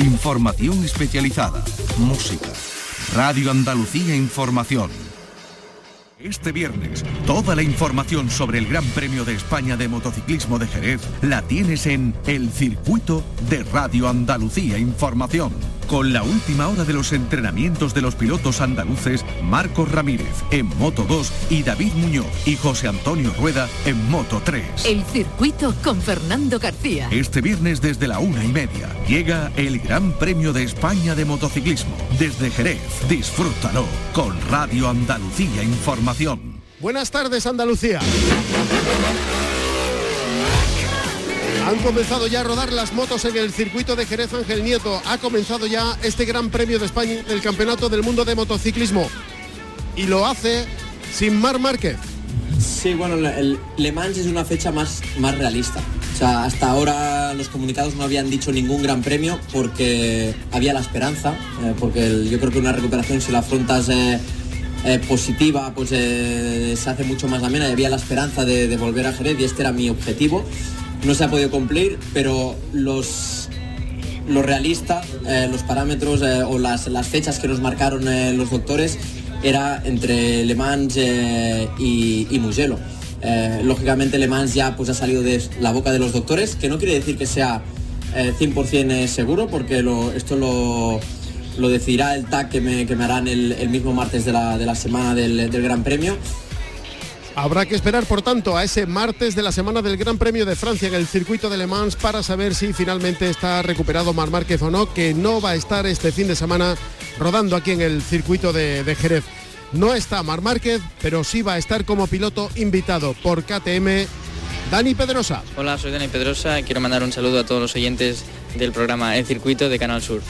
Información especializada, música. Radio Andalucía Información. Este viernes, toda la información sobre el Gran Premio de España de Motociclismo de Jerez la tienes en El Circuito de Radio Andalucía Información con la última hora de los entrenamientos de los pilotos andaluces Marcos Ramírez en Moto 2 y David Muñoz y José Antonio Rueda en Moto 3. El circuito con Fernando García. Este viernes desde la una y media llega el Gran Premio de España de Motociclismo. Desde Jerez, disfrútalo con Radio Andalucía Información. Buenas tardes Andalucía. Han comenzado ya a rodar las motos en el circuito de Jerez Ángel Nieto. Ha comenzado ya este Gran Premio de España del Campeonato del Mundo de Motociclismo. Y lo hace sin Mar Márquez. Sí, bueno, el Le Mans es una fecha más, más realista. O sea, hasta ahora los comunicados no habían dicho ningún gran premio porque había la esperanza, eh, porque yo creo que una recuperación si la afrontas eh, eh, positiva, pues se hace mucho más amena y había la esperanza de, de volver a Jerez y este era mi objetivo no se ha podido cumplir, pero los, lo realista, eh, los parámetros eh, o las, fechas que nos marcaron eh, los doctores era entre Le Mans y, Mugello. lógicamente Le Mans ya pues, ha salido de la boca de los doctores, que no quiere decir que sea 100% seguro, porque esto lo, lo, decidirá el TAC que me, que me harán el, mismo martes de la, semana del, del Gran Premio Habrá que esperar, por tanto, a ese martes de la semana del Gran Premio de Francia en el circuito de Le Mans para saber si finalmente está recuperado Mar Márquez o no, que no va a estar este fin de semana rodando aquí en el circuito de, Jerez. No está Mar Márquez, pero sí va a estar como piloto invitado por KTM Dani Pedrosa. Hola, soy Dani Pedrosa y quiero mandar un saludo a todos los oyentes del programa El Circuito de Canal Sur.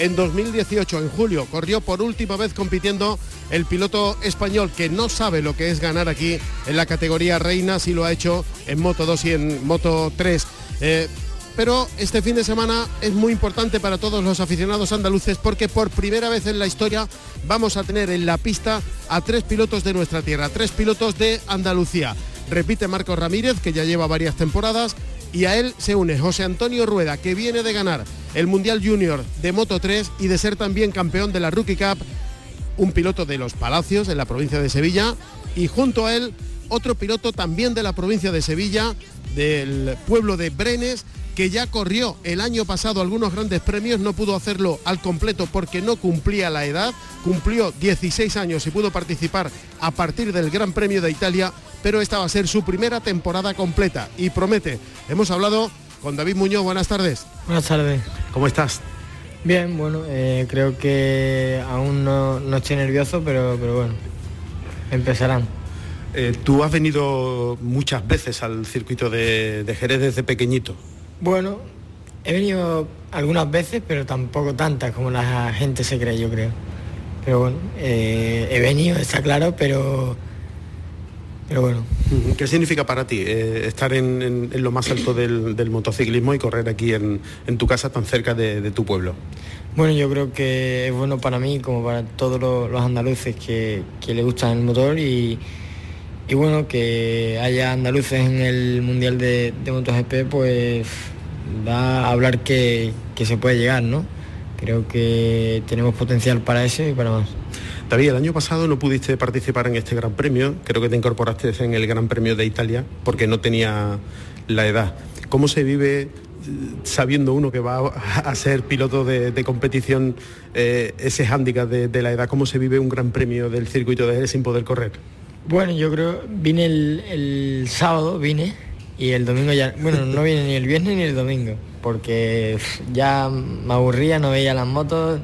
En 2018, en julio, corrió por última vez compitiendo el piloto español que no sabe lo que es ganar aquí en la categoría reina, si lo ha hecho en Moto 2 y en Moto 3. Eh, pero este fin de semana es muy importante para todos los aficionados andaluces porque por primera vez en la historia vamos a tener en la pista a tres pilotos de nuestra tierra, tres pilotos de Andalucía. Repite Marcos Ramírez, que ya lleva varias temporadas, y a él se une José Antonio Rueda, que viene de ganar el Mundial Junior de Moto 3 y de ser también campeón de la Rookie Cup, un piloto de los Palacios en la provincia de Sevilla y junto a él otro piloto también de la provincia de Sevilla, del pueblo de Brenes, que ya corrió el año pasado algunos grandes premios, no pudo hacerlo al completo porque no cumplía la edad, cumplió 16 años y pudo participar a partir del Gran Premio de Italia, pero esta va a ser su primera temporada completa y promete. Hemos hablado con David Muñoz, buenas tardes. Buenas tardes. ¿Cómo estás? Bien, bueno, eh, creo que aún no, estoy nervioso, pero, pero bueno, empezarán. Eh, tú has venido muchas veces al circuito de, de Jerez desde pequeñito. Bueno, he venido algunas veces, pero tampoco tantas como la gente se cree, yo creo. Pero bueno, eh, he venido, está claro, pero, pero bueno. ¿Qué significa para ti eh, estar en, lo más alto del, motociclismo y correr aquí en, tu casa tan cerca de, tu pueblo? Bueno, yo creo que es bueno para mí como para todos los, andaluces que, que le gustan el motor y, y bueno, que haya andaluces en el Mundial de, de MotoGP, pues da a hablar que, se puede llegar, ¿no? Creo que tenemos potencial para eso y para más. David, el año pasado no pudiste participar en este Gran Premio, creo que te incorporaste en el Gran Premio de Italia porque no tenía la edad. ¿Cómo se vive eh, sabiendo uno que va a ser piloto de, competición eh, ese hándicap de, la edad? ¿Cómo se vive un Gran Premio del circuito de sin poder correr? Bueno, yo creo, vine el, sábado, vine, y el domingo ya, bueno, no vine ni el viernes ni el domingo, porque ya me aburría, no veía las motos,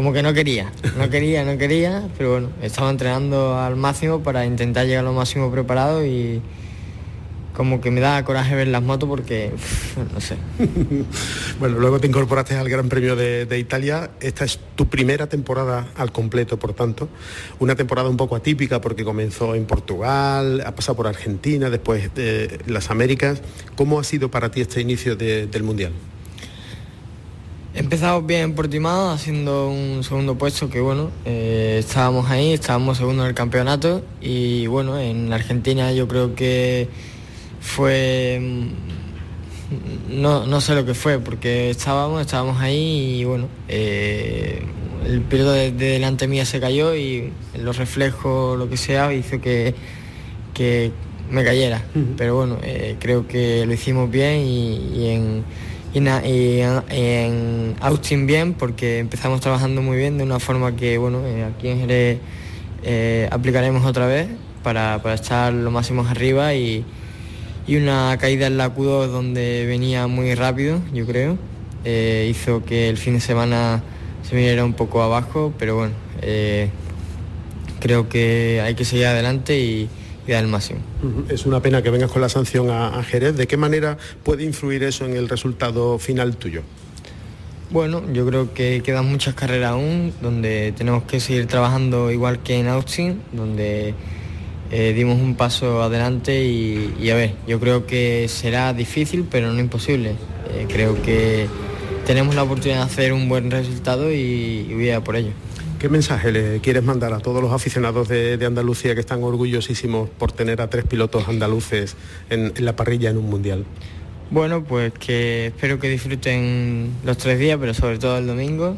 como que no quería, no quería, no quería, pero bueno, estaba entrenando al máximo para intentar llegar lo máximo preparado y, como que me da coraje ver las motos porque, no sé. bueno, luego te incorporaste al Gran Premio de, Italia. Esta es tu primera temporada al completo, por tanto. Una temporada un poco atípica porque comenzó en Portugal, ha pasado por Argentina, después de las Américas. ¿Cómo ha sido para ti este inicio del Mundial? He empezado bien en Portimao, haciendo un segundo puesto que bueno, eh, estábamos ahí, estábamos segundo en el campeonato y bueno, en Argentina yo creo que fue no, no sé lo que fue, porque estábamos, estábamos ahí y bueno, eh, el piloto de, delante mía se cayó y los reflejos, lo que sea, hizo que, que me cayera. Pero bueno, eh, creo que lo hicimos bien y, en, en, Austin bien, porque empezamos trabajando muy bien de una forma que bueno, eh, aquí en Jerez aplicaremos otra vez para, para estar lo máximo arriba y y una caída en la Q2 donde venía muy rápido, yo creo. Eh, hizo que el fin de semana se viniera un poco abajo, pero bueno, eh, creo que hay que seguir adelante y, el máximo. Es una pena que vengas con la sanción a, Jerez. ¿De qué manera puede influir eso en el resultado final tuyo? Bueno, yo creo que quedan muchas carreras aún, donde tenemos que seguir trabajando igual que en Austin, donde eh, dimos un paso adelante y, a ver, yo creo que será difícil pero no imposible. Eh, creo que tenemos la oportunidad de hacer un buen resultado y, voy a por ello. ¿Qué mensaje le quieres mandar a todos los aficionados de, Andalucía que están orgullosísimos por tener a tres pilotos andaluces en, la parrilla en un mundial? Bueno, pues que espero que disfruten los tres días, pero sobre todo el domingo,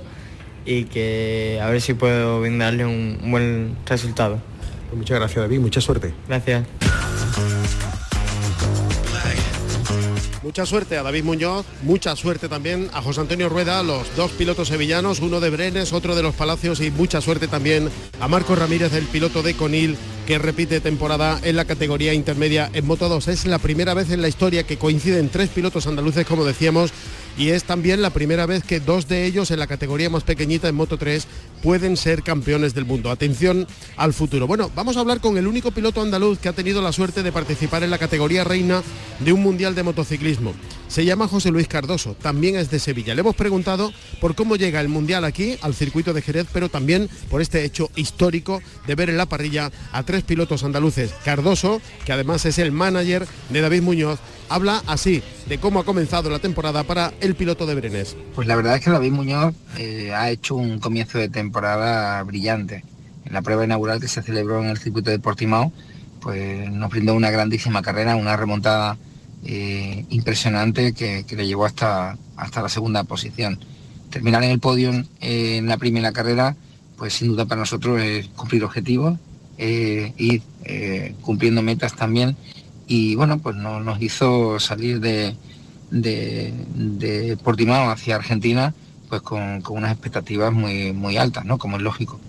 y que a ver si puedo brindarle un buen resultado. Pues muchas gracias David, mucha suerte. Gracias. Mucha suerte a David Muñoz, mucha suerte también a José Antonio Rueda, los dos pilotos sevillanos, uno de Brenes, otro de los Palacios y mucha suerte también a Marco Ramírez, el piloto de Conil, que repite temporada en la categoría intermedia en Moto 2. Es la primera vez en la historia que coinciden tres pilotos andaluces, como decíamos, y es también la primera vez que dos de ellos en la categoría más pequeñita en Moto 3 pueden ser campeones del mundo. Atención al futuro. Bueno, vamos a hablar con el único piloto andaluz que ha tenido la suerte de participar en la categoría reina de un mundial de motociclismo. Se llama José Luis Cardoso, también es de Sevilla. Le hemos preguntado por cómo llega el mundial aquí, al circuito de Jerez, pero también por este hecho histórico de ver en la parrilla a tres pilotos andaluces. Cardoso, que además es el manager de David Muñoz, habla así de cómo ha comenzado la temporada para el piloto de Brenes. Pues la verdad es que David Muñoz eh, ha hecho un comienzo de temporada brillante. En la prueba inaugural que se celebró en el circuito de Portimao, pues nos brindó una grandísima carrera, una remontada eh, impresionante que, le llevó hasta, hasta la segunda posición. Terminar en el podio en la primera carrera, pues sin duda para nosotros es cumplir objetivos, eh, ir cumpliendo metas también y bueno, pues nos hizo salir de, de, Portimao hacia Argentina pues con, unas expectativas muy, muy altas, ¿no? Como es lógico.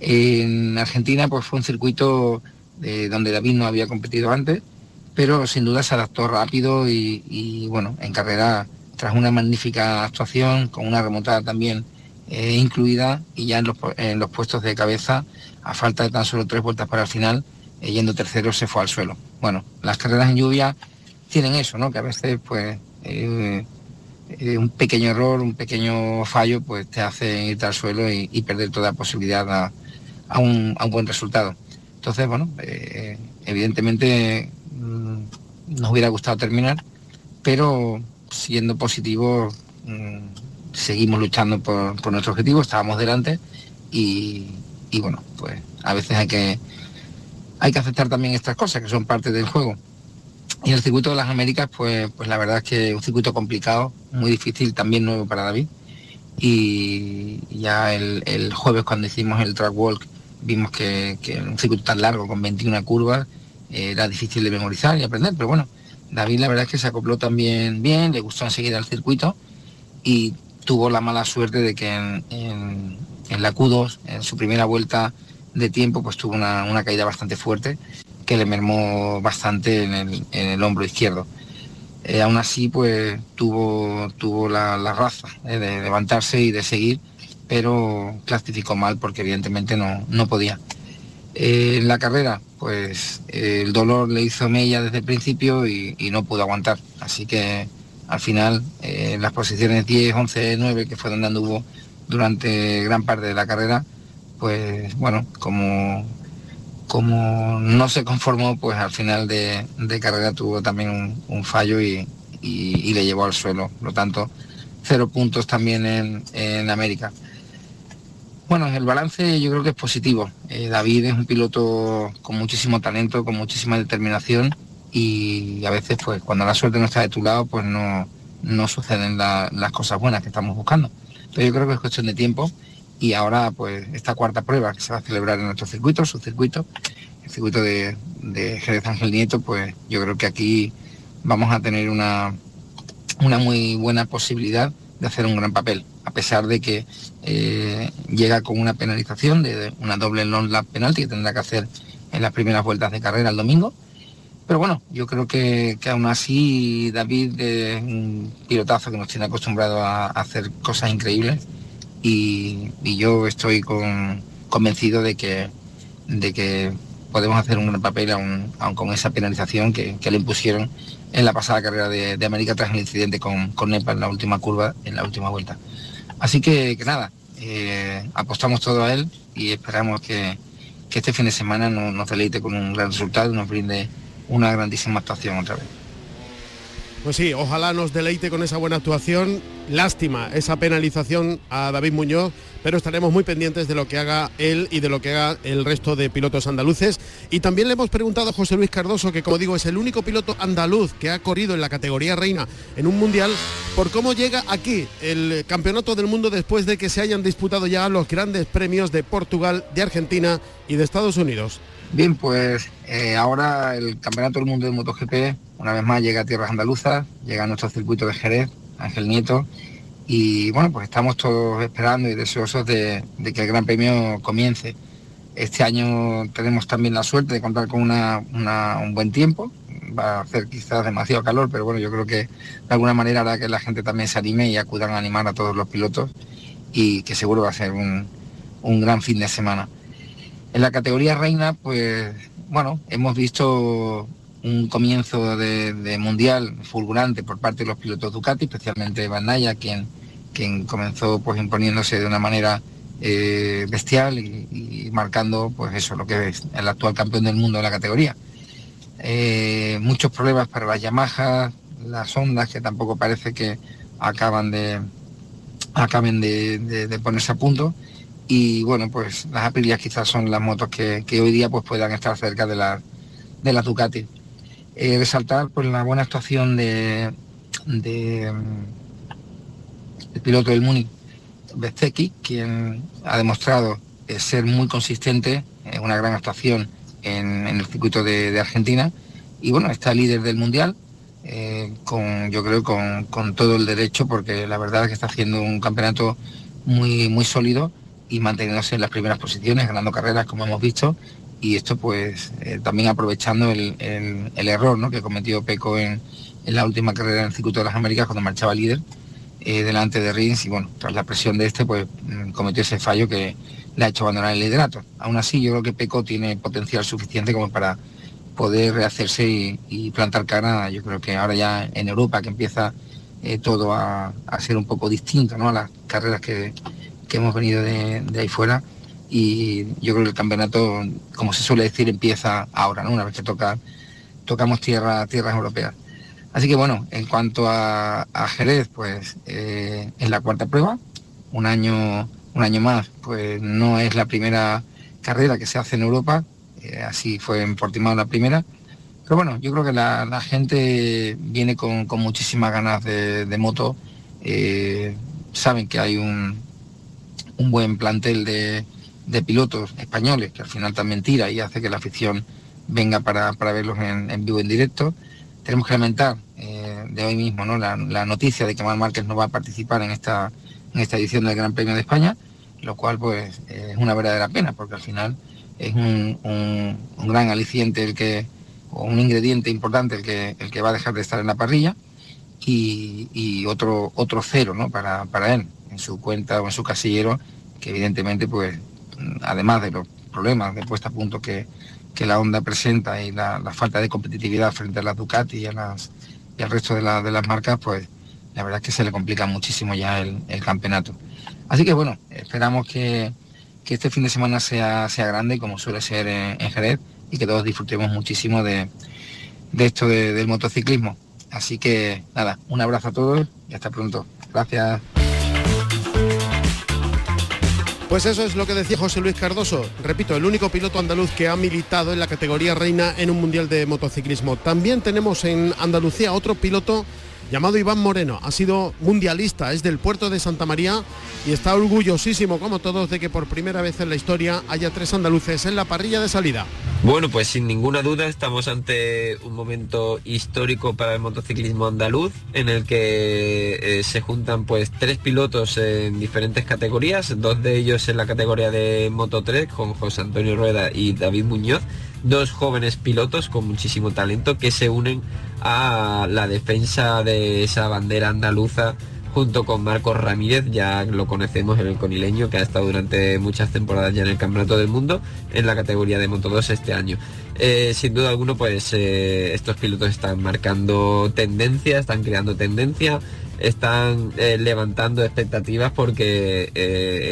En Argentina pues fue un circuito de, donde David no había competido antes, pero sin duda se adaptó rápido y, bueno, en carrera tras una magnífica actuación, con una remontada también eh, incluida y ya en los, en los puestos de cabeza, a falta de tan solo tres vueltas para el final, eh, yendo tercero se fue al suelo. Bueno, las carreras en lluvia tienen eso, ¿no? Que a veces, pues, eh, un pequeño error, un pequeño fallo, pues te hace ir al suelo y, perder toda posibilidad a, un, buen resultado. Entonces, bueno, evidentemente mm, nos hubiera gustado terminar, pero siendo positivo, mm, seguimos luchando por, nuestro objetivo, estábamos delante y bueno, pues a veces hay que hay que aceptar también estas cosas que son parte del juego. Y el circuito de las Américas, pues, pues la verdad es que un circuito complicado, muy difícil, también nuevo para David. Y ya el, jueves cuando hicimos el track walk vimos que, que un circuito tan largo con 21 curvas era difícil de memorizar y aprender, pero bueno, David la verdad es que se acopló también bien, le gustó enseguida el circuito y tuvo la mala suerte de que en, en la Q2, en su primera vuelta, de tiempo, pues tuvo una, caída bastante fuerte que le mermó bastante en el, hombro izquierdo. Eh, aún así, pues tuvo, tuvo la, raza eh, de levantarse y de seguir, pero clasificó mal porque evidentemente no, no podía. Eh, en la carrera, pues el dolor le hizo mella desde el principio y, y no pudo aguantar. Así que al final, en las posiciones 10, 11, 9, que fue donde anduvo durante gran parte de la carrera, pues bueno, como, como no se conformó, pues al final de, carrera tuvo también un, fallo y, le llevó al suelo. Por lo tanto, cero puntos también en, América. Bueno, el balance yo creo que es positivo. Eh, David es un piloto con muchísimo talento, con muchísima determinación y a veces pues cuando la suerte no está de tu lado pues no, no suceden las cosas buenas que estamos buscando. Pero yo creo que es cuestión de tiempo y ahora pues esta cuarta prueba que se va a celebrar en nuestro circuito, su circuito, el circuito de, de Jerez Ángel Nieto, pues yo creo que aquí vamos a tener una, una muy buena posibilidad de hacer un gran papel, a pesar de que eh, llega con una penalización de una doble long lap penalti que tendrá que hacer en las primeras vueltas de carrera el domingo. Pero bueno, yo creo que, aún así David es un pilotazo que nos tiene acostumbrado a, hacer cosas increíbles y, yo estoy convencido de que, de que podemos hacer un gran papel aún, con esa penalización que, le impusieron en la pasada carrera de, América tras el incidente con, con Nepa en la última curva, en la última vuelta. Así que, nada, eh, apostamos todo a él y esperamos que, este fin de semana nos, nos deleite con un gran resultado y nos brinde una grandísima actuación otra vez. Pues sí, ojalá nos deleite con esa buena actuación. Lástima esa penalización a David Muñoz, pero estaremos muy pendientes de lo que haga él y de lo que haga el resto de pilotos andaluces. Y también le hemos preguntado a José Luis Cardoso, que como digo es el único piloto andaluz que ha corrido en la categoría reina en un mundial, por cómo llega aquí el campeonato del mundo después de que se hayan disputado ya los grandes premios de Portugal, de Argentina y de Estados Unidos. Bien, pues eh, ahora el Campeonato del Mundo de MotoGP una vez más llega a tierras andaluzas, llega a nuestro circuito de Jerez, Ángel Nieto, y bueno, pues estamos todos esperando y deseosos de, que el Gran Premio comience. Este año tenemos también la suerte de contar con un buen tiempo, va a hacer quizás demasiado calor, pero bueno, yo creo que de alguna manera hará que la gente también se anime y acudan a animar a todos los pilotos y que seguro va a ser un gran fin de semana. En la categoría reina, pues bueno, hemos visto un comienzo de, mundial fulgurante por parte de los pilotos Ducati, especialmente Van quien, quien comenzó pues imponiéndose de una manera eh, bestial y, marcando pues eso, lo que es el actual campeón del mundo de la categoría. Eh, muchos problemas para las Yamaha, las ondas que tampoco parece que de acaben de ponerse a punto y bueno, pues las Aprilia quizás son las motos que, hoy día pues puedan estar cerca de, la, de las Ducati. Eh, resaltar pues la buena actuación de, de el piloto del Múnich, Bezeki, quien ha demostrado eh, ser muy consistente, en una gran actuación en, el circuito de, Argentina y bueno, está líder del mundial. Eh, con, yo creo con, con todo el derecho porque la verdad es que está haciendo un campeonato muy, muy sólido y manteniéndose en las primeras posiciones, ganando carreras como hemos visto, y esto pues eh, también aprovechando el, error ¿no? que cometió Peco en, la última carrera en el circuito de las Américas cuando marchaba líder eh, delante de Rins y bueno, tras la presión de este pues mm, cometió ese fallo que le ha hecho abandonar el liderato. Aún así yo creo que Peco tiene potencial suficiente como para poder rehacerse y, plantar cara, yo creo que ahora ya en Europa que empieza eh, todo a, a, ser un poco distinto ¿no? a las carreras que, hemos venido de, ahí fuera y yo creo que el campeonato, como se suele decir, empieza ahora, ¿no? Una vez que toca, tocamos tierra, tierras europeas. Así que bueno, en cuanto a, Jerez, pues eh, es la cuarta prueba, un año, un año más, pues no es la primera carrera que se hace en Europa, eh, así fue en Portimao la primera. Pero bueno, yo creo que la, gente viene con, muchísimas ganas de, moto. Eh, saben que hay un, un buen plantel de, pilotos españoles, que al final también tira y hace que la afición venga para, verlos en, vivo en directo. Tenemos que lamentar eh, de hoy mismo ¿no? la, noticia de que Mar Márquez no va a participar en esta, en esta edición del Gran Premio de España, lo cual pues es una verdadera pena, porque al final es un, gran aliciente el que, o un ingrediente importante el que, el que va a dejar de estar en la parrilla y, otro, otro cero ¿no? para, para él en su cuenta o en su casillero, que evidentemente, pues, además de los problemas de puesta a punto que, la Honda presenta y la, falta de competitividad frente a las Ducati y, las, y al resto de, de, las marcas, pues la verdad es que se le complica muchísimo ya el, campeonato. Así que bueno, esperamos que, este fin de semana sea, sea grande como suele ser en, Jerez y que todos disfrutemos muchísimo de, esto del motociclismo. Así que nada, un abrazo a todos y hasta pronto. Gracias. Pues eso es lo que decía José Luis Cardoso. Repito, el único piloto andaluz que ha militado en la categoría reina en un mundial de motociclismo. También tenemos en Andalucía otro piloto llamado Iván Moreno. Ha sido mundialista, es del puerto de Santa María y está orgullosísimo, como todos, de que por primera vez en la historia haya tres andaluces en la parrilla de salida. Bueno, pues sin ninguna duda estamos ante un momento histórico para el motociclismo andaluz, en el que eh, se juntan pues tres pilotos en diferentes categorías, dos de ellos en la categoría de Moto 3 con José Antonio Rueda y David Muñoz, dos jóvenes pilotos con muchísimo talento que se unen a la defensa de esa bandera andaluza junto con Marcos Ramírez, ya lo conocemos el conileño que ha estado durante muchas temporadas ya en el Campeonato del Mundo en la categoría de Moto 2 este año. Eh, sin duda alguno, pues eh, estos pilotos están marcando tendencia, están creando tendencia, están eh, levantando expectativas porque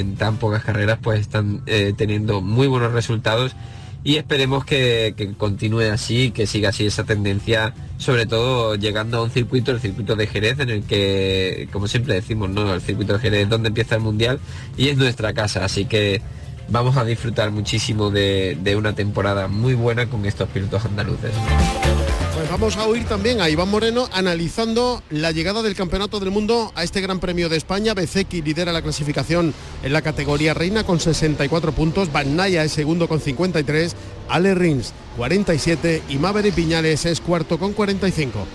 en tan pocas carreras pues están teniendo muy buenos resultados y esperemos que, continúe así, que siga así esa tendencia, sobre todo llegando a un circuito, el circuito de Jerez, en el que, como siempre decimos, ¿no? El circuito de Jerez es donde empieza el Mundial y es nuestra casa, así que vamos a disfrutar muchísimo de, de una temporada muy buena con estos pilotos andaluces. Vamos a oír también a Iván Moreno analizando la llegada del Campeonato del Mundo a este Gran Premio de España. Bezeki lidera la clasificación en la categoría reina con 64 puntos, Van Naya es segundo con 53, Ale Rins 47 y Maverick Piñales es cuarto con 45.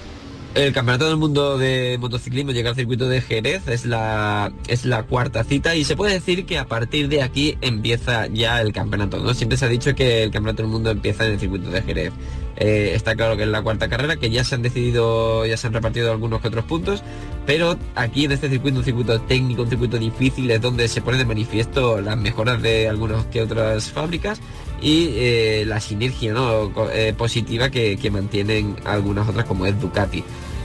El Campeonato del Mundo de Motociclismo llega al circuito de Jerez, es la, es la cuarta cita y se puede decir que a partir de aquí empieza ya el campeonato. ¿no? Siempre se ha dicho que el Campeonato del Mundo empieza en el circuito de Jerez. Eh, está claro que es la cuarta carrera, que ya se han decidido, ya se han repartido algunos que otros puntos, pero aquí en este circuito, un circuito técnico, un circuito difícil, es donde se pone de manifiesto las mejoras de algunas que otras fábricas y eh, la sinergia eh, positiva que, mantienen algunas otras como es Ducati.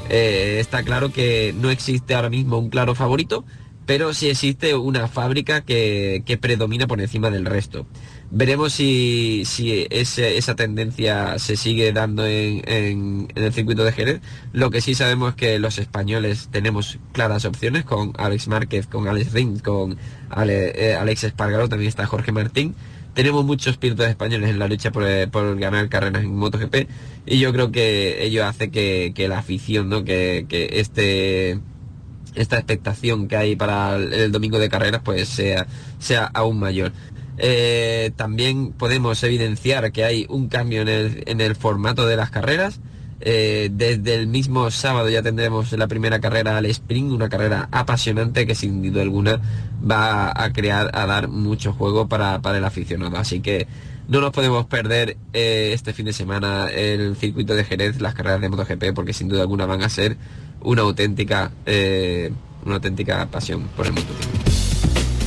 está claro que no existe ahora mismo un claro favorito, pero sí existe una fábrica que predomina por encima del resto. Veremos si, esa tendencia se sigue dando en, el circuito de Jerez. Lo que sí sabemos es que los españoles tenemos claras opciones con Alex Márquez, con Alex Ring, con eh, Alex Espargaro, también está Jorge Martín. Tenemos muchos pilotos españoles en la lucha por, eh, ganar carreras en MotoGP y yo creo que ello hace que, la afición, que, este esta expectación que hay para el, domingo de carreras pues sea, sea aún mayor. Eh, también podemos evidenciar que hay un cambio en el, formato de las carreras. Eh, desde el mismo sábado ya tendremos la primera carrera al sprint, una carrera apasionante que sin duda alguna va a crear, a dar mucho juego para, el aficionado. Así que no nos podemos perder eh, este fin de semana el circuito de Jerez, las carreras de MotoGP, porque sin duda alguna van a ser una auténtica, una auténtica pasión por el motociclismo.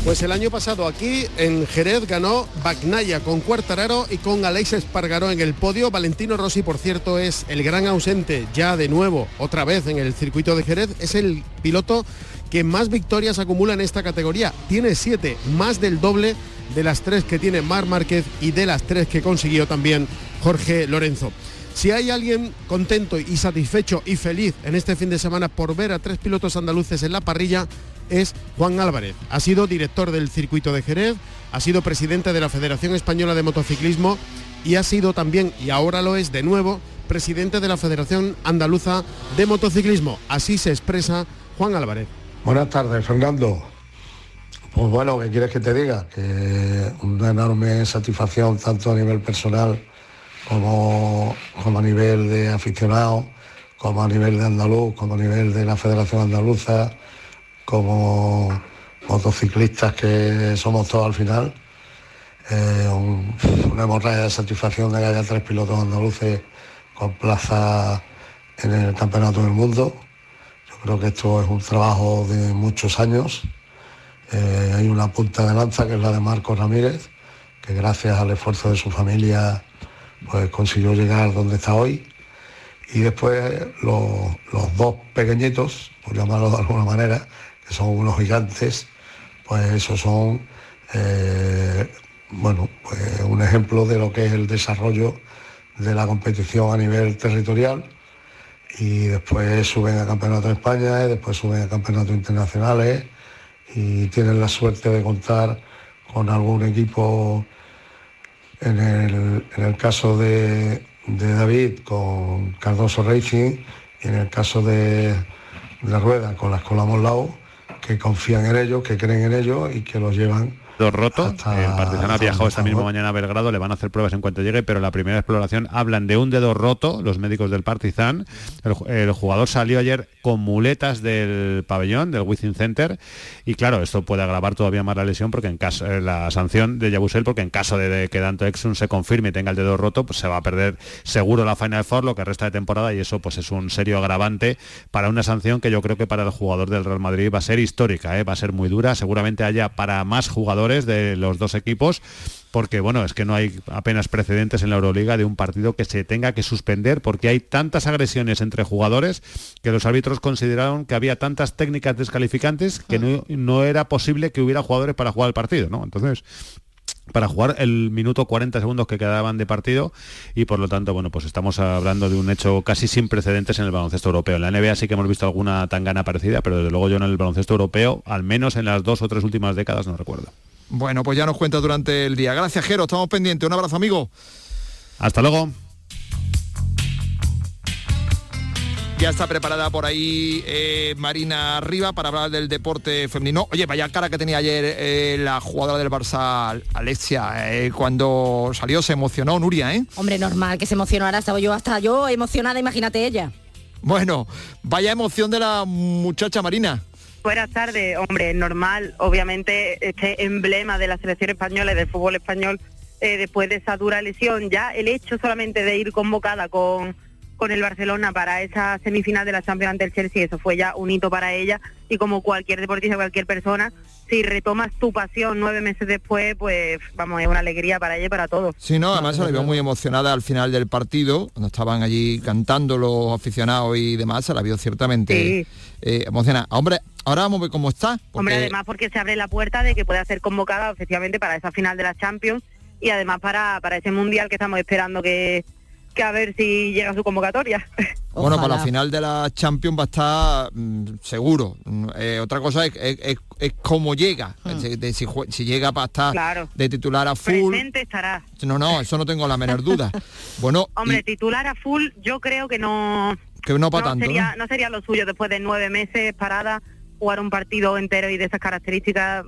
Pues el año pasado aquí en Jerez ganó Bagnaya con Cuartararo y con Alex Espargaró en el podio. Valentino Rossi, por cierto, es el gran ausente ya de nuevo, otra vez en el circuito de Jerez. Es el piloto que más victorias acumula en esta categoría. Tiene siete, más del doble de las tres que tiene Mar Márquez y de las tres que consiguió también Jorge Lorenzo. Si hay alguien contento y satisfecho y feliz en este fin de semana por ver a tres pilotos andaluces en la parrilla, es Juan Álvarez. Ha sido director del circuito de Jerez, ha sido presidente de la Federación Española de Motociclismo y ha sido también, y ahora lo es de nuevo, presidente de la Federación Andaluza de Motociclismo. Así se expresa Juan Álvarez. Buenas tardes, Fernando. Pues bueno, ¿qué quieres que te diga? Que una enorme satisfacción tanto a nivel personal como, como a nivel de aficionado, como a nivel de andaluz, como a nivel de la Federación Andaluza, como motociclistas que somos todos al final. Eh, una hemorragia de satisfacción de que haya tres pilotos andaluces con plaza en el Campeonato del Mundo. Yo creo que esto es un trabajo de muchos años. Eh, hay una punta de lanza que es la de Marcos Ramírez, que gracias al esfuerzo de su familia pues consiguió llegar donde está hoy. Y después los, los dos pequeñitos, por llamarlo de alguna manera, que son unos gigantes, pues esos son eh, bueno, pues un ejemplo de lo que es el desarrollo de la competición a nivel territorial. Y después suben a campeonatos de España y después suben a campeonatos internacionales y tienen la suerte de contar con algún equipo, en el, caso de, David con Cardoso Racing y en el caso de, de Rueda con la Escuela Monlau, que confían en ellos, que creen en ellos y que los llevan Roto. el Partizan ha viajado esta misma mañana a Belgrado, le van a hacer pruebas en cuanto llegue, pero la primera exploración hablan de un dedo roto, los médicos del Partizan. El, jugador salió ayer con muletas del pabellón, del Within Center, y claro, esto puede agravar todavía más la lesión porque en caso eh, la sanción de Yabusel, porque en caso de, que Danto Exum se confirme y tenga el dedo roto, pues se va a perder seguro la Final Four, lo que resta de temporada, y eso pues es un serio agravante para una sanción que yo creo que para el jugador del Real Madrid va a ser histórica, ¿eh? va a ser muy dura, seguramente haya para más jugadores de los dos equipos porque bueno, es que no hay apenas precedentes en la Euroliga de un partido que se tenga que suspender porque hay tantas agresiones entre jugadores que los árbitros consideraron que había tantas técnicas descalificantes que no, era posible que hubiera jugadores para jugar el partido, ¿no? Entonces, para jugar el minuto 40 segundos que quedaban de partido y por lo tanto, bueno, pues estamos hablando de un hecho casi sin precedentes en el baloncesto europeo. En la NBA sí que hemos visto alguna tangana parecida, pero desde luego yo en el baloncesto europeo, al menos en las dos o tres últimas décadas, no recuerdo. Bueno, pues ya nos cuenta durante el día. Gracias, Jero, estamos pendientes. Un abrazo, amigo. Hasta luego. Ya está preparada por ahí eh, Marina Arriba para hablar del deporte femenino. Oye, vaya cara que tenía ayer eh, la jugadora del Barça, Alexia, eh, cuando salió se emocionó Nuria, ¿eh? Hombre, normal que se emocionara, estaba yo hasta yo emocionada, imagínate ella. Bueno, vaya emoción de la muchacha Marina. Buenas tardes, hombre, normal, obviamente este emblema de la selección española y del fútbol español después de esa dura lesión, ya el hecho solamente de ir convocada con con el Barcelona para esa semifinal de la Champions ante el Chelsea, eso fue ya un hito para ella y como cualquier deportista, cualquier persona, si retomas tu pasión nueve meses después, pues vamos, es una alegría para ella y para todos. Sí, no, además se la vio muy emocionada al final del partido, cuando estaban allí cantando los aficionados y demás, se la vio ciertamente eh, emocionada. Hombre, ahora vamos a ver cómo está. Hombre, además porque se abre la puerta de que pueda ser convocada efectivamente para esa final de la Champions y además para, para ese mundial que estamos esperando que que a ver si llega su convocatoria. Bueno, para la final de la Champions va a estar mm, seguro. Mm, eh, otra cosa es, es, cómo llega, hmm. si, llega para estar de titular a full. Presente estará. No, no, eso no tengo la menor duda. Bueno, Hombre, titular a full yo creo que no... Que no para tanto. Sería, ¿no? sería lo suyo después de nueve meses parada, jugar un partido entero y de esas características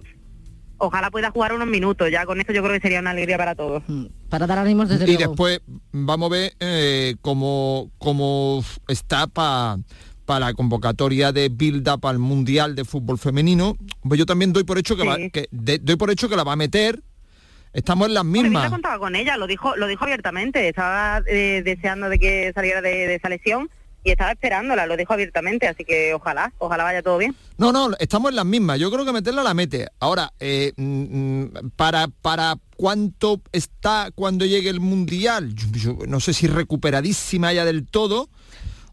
ojalá pueda jugar unos minutos, ya con eso yo creo que sería una alegría para todos. Mm, para dar ánimos desde Y después vamos a ver eh, cómo, cómo está para para la convocatoria de build up al mundial de fútbol femenino. Pues yo también doy por hecho que, va, que doy por hecho que la va a meter. Estamos en las mismas. yo contaba con ella lo dijo lo dijo abiertamente. Estaba eh, deseando de que saliera de, de esa lesión y estaba esperándola, lo dijo abiertamente, así que ojalá, ojalá vaya todo bien. No, no, estamos en las mismas, yo creo que meterla la mete. Ahora, eh, mm, mm, para, para cuánto está cuando llegue el Mundial, no sé si recuperadísima ya del todo,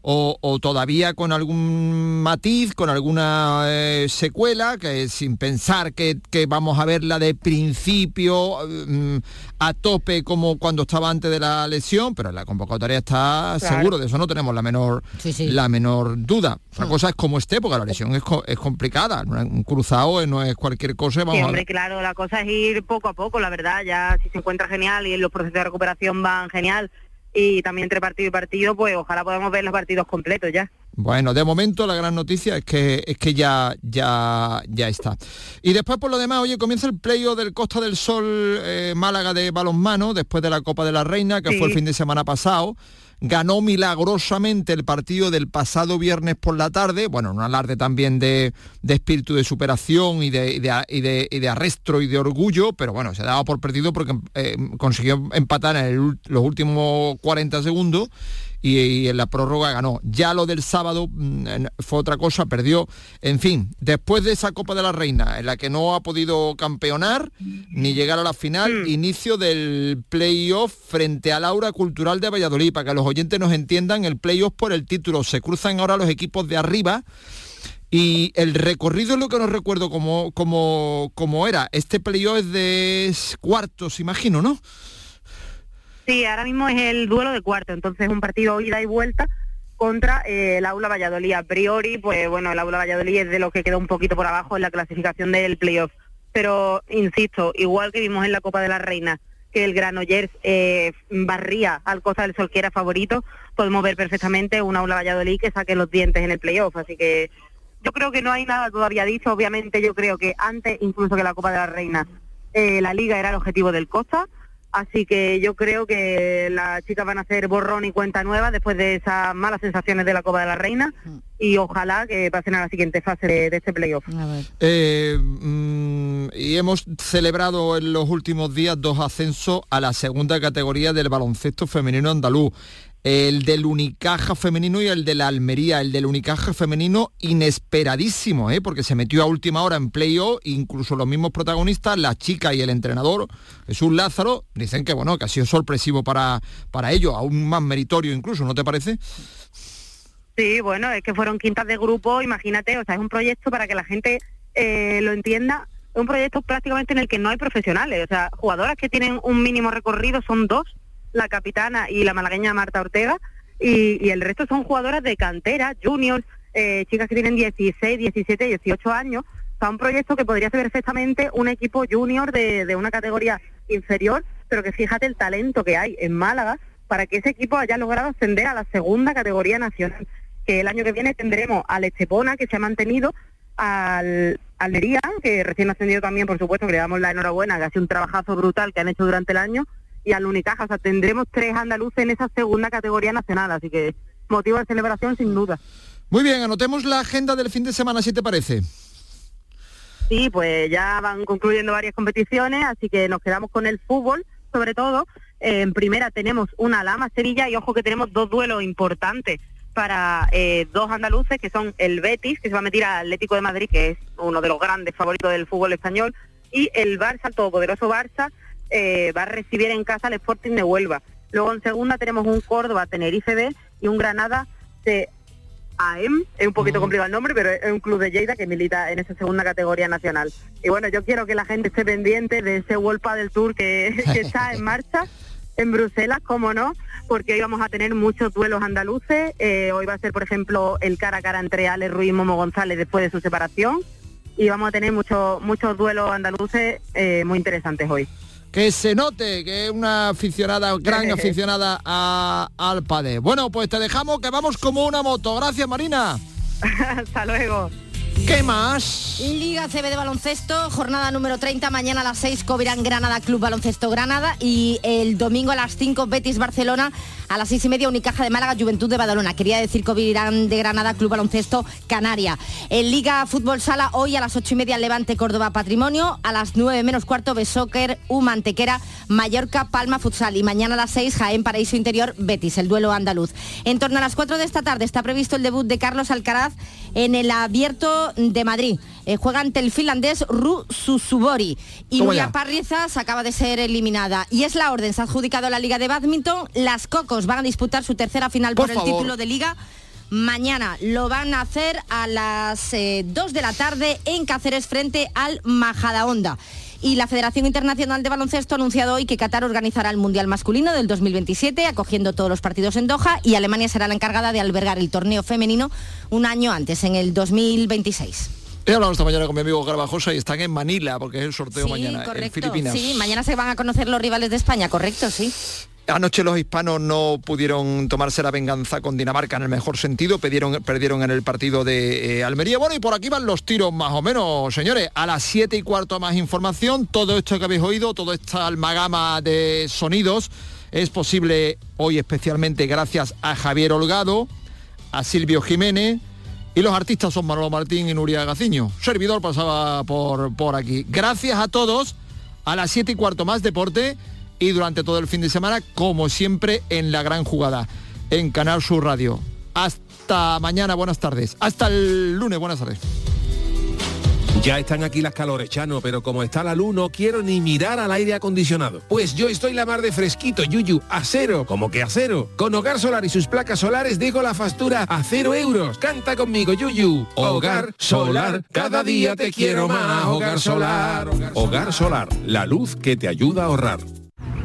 o, todavía con algún matiz, con alguna eh, secuela, que sin pensar que, vamos a verla de principio mm, a tope como cuando estaba antes de la lesión, pero la convocatoria está seguro, de eso no tenemos la menor, La menor duda. Otra mm. cosa es como esté, porque la lesión es, es complicada, un cruzado no es cualquier cosa. Vamos hombre, claro, la cosa es ir poco a poco, la verdad, ya si se encuentra genial y los procesos de recuperación van genial, y también entre partido y partido, pues ojalá podamos ver los partidos completos ya. Bueno, de momento la gran noticia es que es que ya ya ya está. Y después por lo demás, oye, comienza el playo del Costa del Sol eh, Málaga de balonmano después de la Copa de la Reina, que fue el fin de semana pasado ganó milagrosamente el partido del pasado viernes por la tarde, bueno, un alarde también de, espíritu de superación y de, y, de, arrestro y de orgullo, pero bueno, se daba por perdido porque eh, consiguió empatar en los últimos 40 segundos y, en la prórroga ganó. Ya lo del sábado mm, fue otra cosa, perdió. En fin, después de esa Copa de la Reina, en la que no ha podido campeonar ni llegar a la final, mm. inicio del playoff frente a Laura Cultural de Valladolid, para que los oyentes nos entiendan, el playoff por el título. Se cruzan ahora los equipos de arriba. Y el recorrido es lo que no recuerdo cómo, cómo era. Este playoff es de cuartos, imagino, ¿no? Sí, ahora mismo es el duelo de cuarto, entonces un partido ida y vuelta contra eh, el Aula Valladolid. A priori, pues bueno, el Aula Valladolid es de lo que quedó un poquito por abajo en la clasificación del playoff. pero insisto, igual que vimos en la Copa de la Reina, que el Granollers eh, barría al Costa del Sol, que era favorito, podemos ver perfectamente una Aula Valladolid que saque los dientes en el playoff. Así que yo creo que no hay nada todavía dicho. Obviamente yo creo que antes, incluso que la Copa de la Reina, eh, la Liga era el objetivo del Costa. Así que yo creo que las chicas van a hacer borrón y cuenta nueva después de esas malas sensaciones de la Copa de la Reina y ojalá que pasen a la siguiente fase de, de este playoff. Eh, mm, y hemos celebrado en los últimos días dos ascensos a la segunda categoría del baloncesto femenino andaluz. El del Unicaja femenino y el de la Almería. El del Unicaja femenino inesperadísimo, ¿eh? porque se metió a última hora en playoff, incluso los mismos protagonistas, la chica y el entrenador, Jesús Lázaro, dicen que bueno, que ha sido sorpresivo para, para ellos, aún más meritorio incluso, ¿no te parece? Sí, bueno, es que fueron quintas de grupo, imagínate, o sea, es un proyecto para que la gente eh, lo entienda, es un proyecto prácticamente en el que no hay profesionales, o sea, jugadoras que tienen un mínimo recorrido son dos, la capitana y la malagueña Marta Ortega, y, el resto son jugadoras de cantera, juniors, eh, chicas que tienen 16, 17, 18 años, sea, un proyecto que podría ser perfectamente un equipo junior de, de una categoría inferior, pero que fíjate el talento que hay en Málaga para que ese equipo haya logrado ascender a la segunda categoría nacional que el año que viene tendremos al Estepona, que se ha mantenido, al Almería, que recién ha ascendido también, por supuesto, que le damos la enhorabuena, que ha sido un trabajazo brutal que han hecho durante el año, y al Unicaja, o sea, tendremos tres andaluces en esa segunda categoría nacional, así que motivo de celebración sin duda. Muy bien, anotemos la agenda del fin de semana, si te parece. Sí, pues ya van concluyendo varias competiciones, así que nos quedamos con el fútbol, sobre todo. Eh, en primera tenemos una Lama Sevilla y ojo que tenemos dos duelos importantes para eh, dos andaluces que son el Betis, que se va a meter al Atlético de Madrid, que es uno de los grandes favoritos del fútbol español, y el Barça, el todopoderoso Barça, eh, va a recibir en casa al Sporting de Huelva. Luego en segunda tenemos un Córdoba Tenerife B y un Granada de AEM, es un poquito complicado el nombre, pero es un club de Lleida que milita en esa segunda categoría nacional. Y bueno, yo quiero que la gente esté pendiente de ese World del Tour que, que está en marcha en Bruselas, como no, porque hoy vamos a tener muchos duelos andaluces. Eh, hoy va a ser, por ejemplo, el cara a cara entre Ale Ruiz y Momo González después de su separación. Y vamos a tener muchos muchos duelos andaluces eh, muy interesantes hoy. Que se note que es una aficionada, gran aficionada a- al padre. Bueno, pues te dejamos que vamos como una moto. Gracias, Marina. Hasta luego. ¿Qué más? Liga CB de baloncesto, jornada número 30, mañana a las 6 Covirán Granada Club Baloncesto Granada y el domingo a las 5 Betis Barcelona, a las 6 y media Unicaja de Málaga Juventud de Badalona. Quería decir Covirán de Granada Club Baloncesto Canaria. En Liga Fútbol Sala hoy a las 8 y media Levante Córdoba Patrimonio, a las 9 menos cuarto Besóquer U Mantequera Mallorca Palma Futsal y mañana a las 6 Jaén Paraíso Interior Betis, el duelo andaluz. En torno a las 4 de esta tarde está previsto el debut de Carlos Alcaraz en el Abierto de Madrid. Eh, juega ante el finlandés Ru Susubori. Y Nuria. Parrizas acaba de ser eliminada. Y es la orden, se ha adjudicado la Liga de Badminton. Las Cocos van a disputar su tercera final por, Por el favor. título de Liga. Mañana lo van a hacer a las eh, 2 de la tarde en Cáceres frente al Majadahonda. Y la Federación Internacional de Baloncesto ha anunciado hoy que Qatar organizará el Mundial Masculino del 2027, acogiendo todos los partidos en Doha, y Alemania será la encargada de albergar el torneo femenino un año antes, en el 2026. He hablado esta mañana con mi amigo Garbajosa y están en Manila porque es el sorteo Sí, mañana en. Filipinas. Sí, mañana se van a conocer los rivales de España, correcto, sí. Anoche los hispanos no pudieron tomarse la venganza con Dinamarca en el mejor sentido, perdieron, perdieron en el partido de eh, Almería. Bueno, y por aquí van los tiros más o menos, señores. A las 7 y cuarto más información. Todo esto que habéis oído, toda esta almagama de sonidos es posible hoy especialmente gracias a Javier Holgado, a Silvio Jiménez y los artistas son Manolo Martín y Nuria Gaciño. Servidor pasaba por, por aquí. Gracias a todos. A las 7 y cuarto más deporte y durante todo el fin de semana, como siempre, en la gran jugada, en Canal Sur Radio. Hasta mañana, buenas tardes. Hasta el lunes, buenas tardes. Ya están aquí las calores, Chano, pero como está la luz no quiero ni mirar al aire acondicionado. Pues yo estoy la mar de fresquito, Yuyu, a cero, como que a cero. Con Hogar Solar y sus placas solares dejo la factura a cero euros. Canta conmigo, Yuyu. Hogar Solar, cada día te quiero más. Hogar Solar. Hogar Solar, la luz que te ayuda a ahorrar.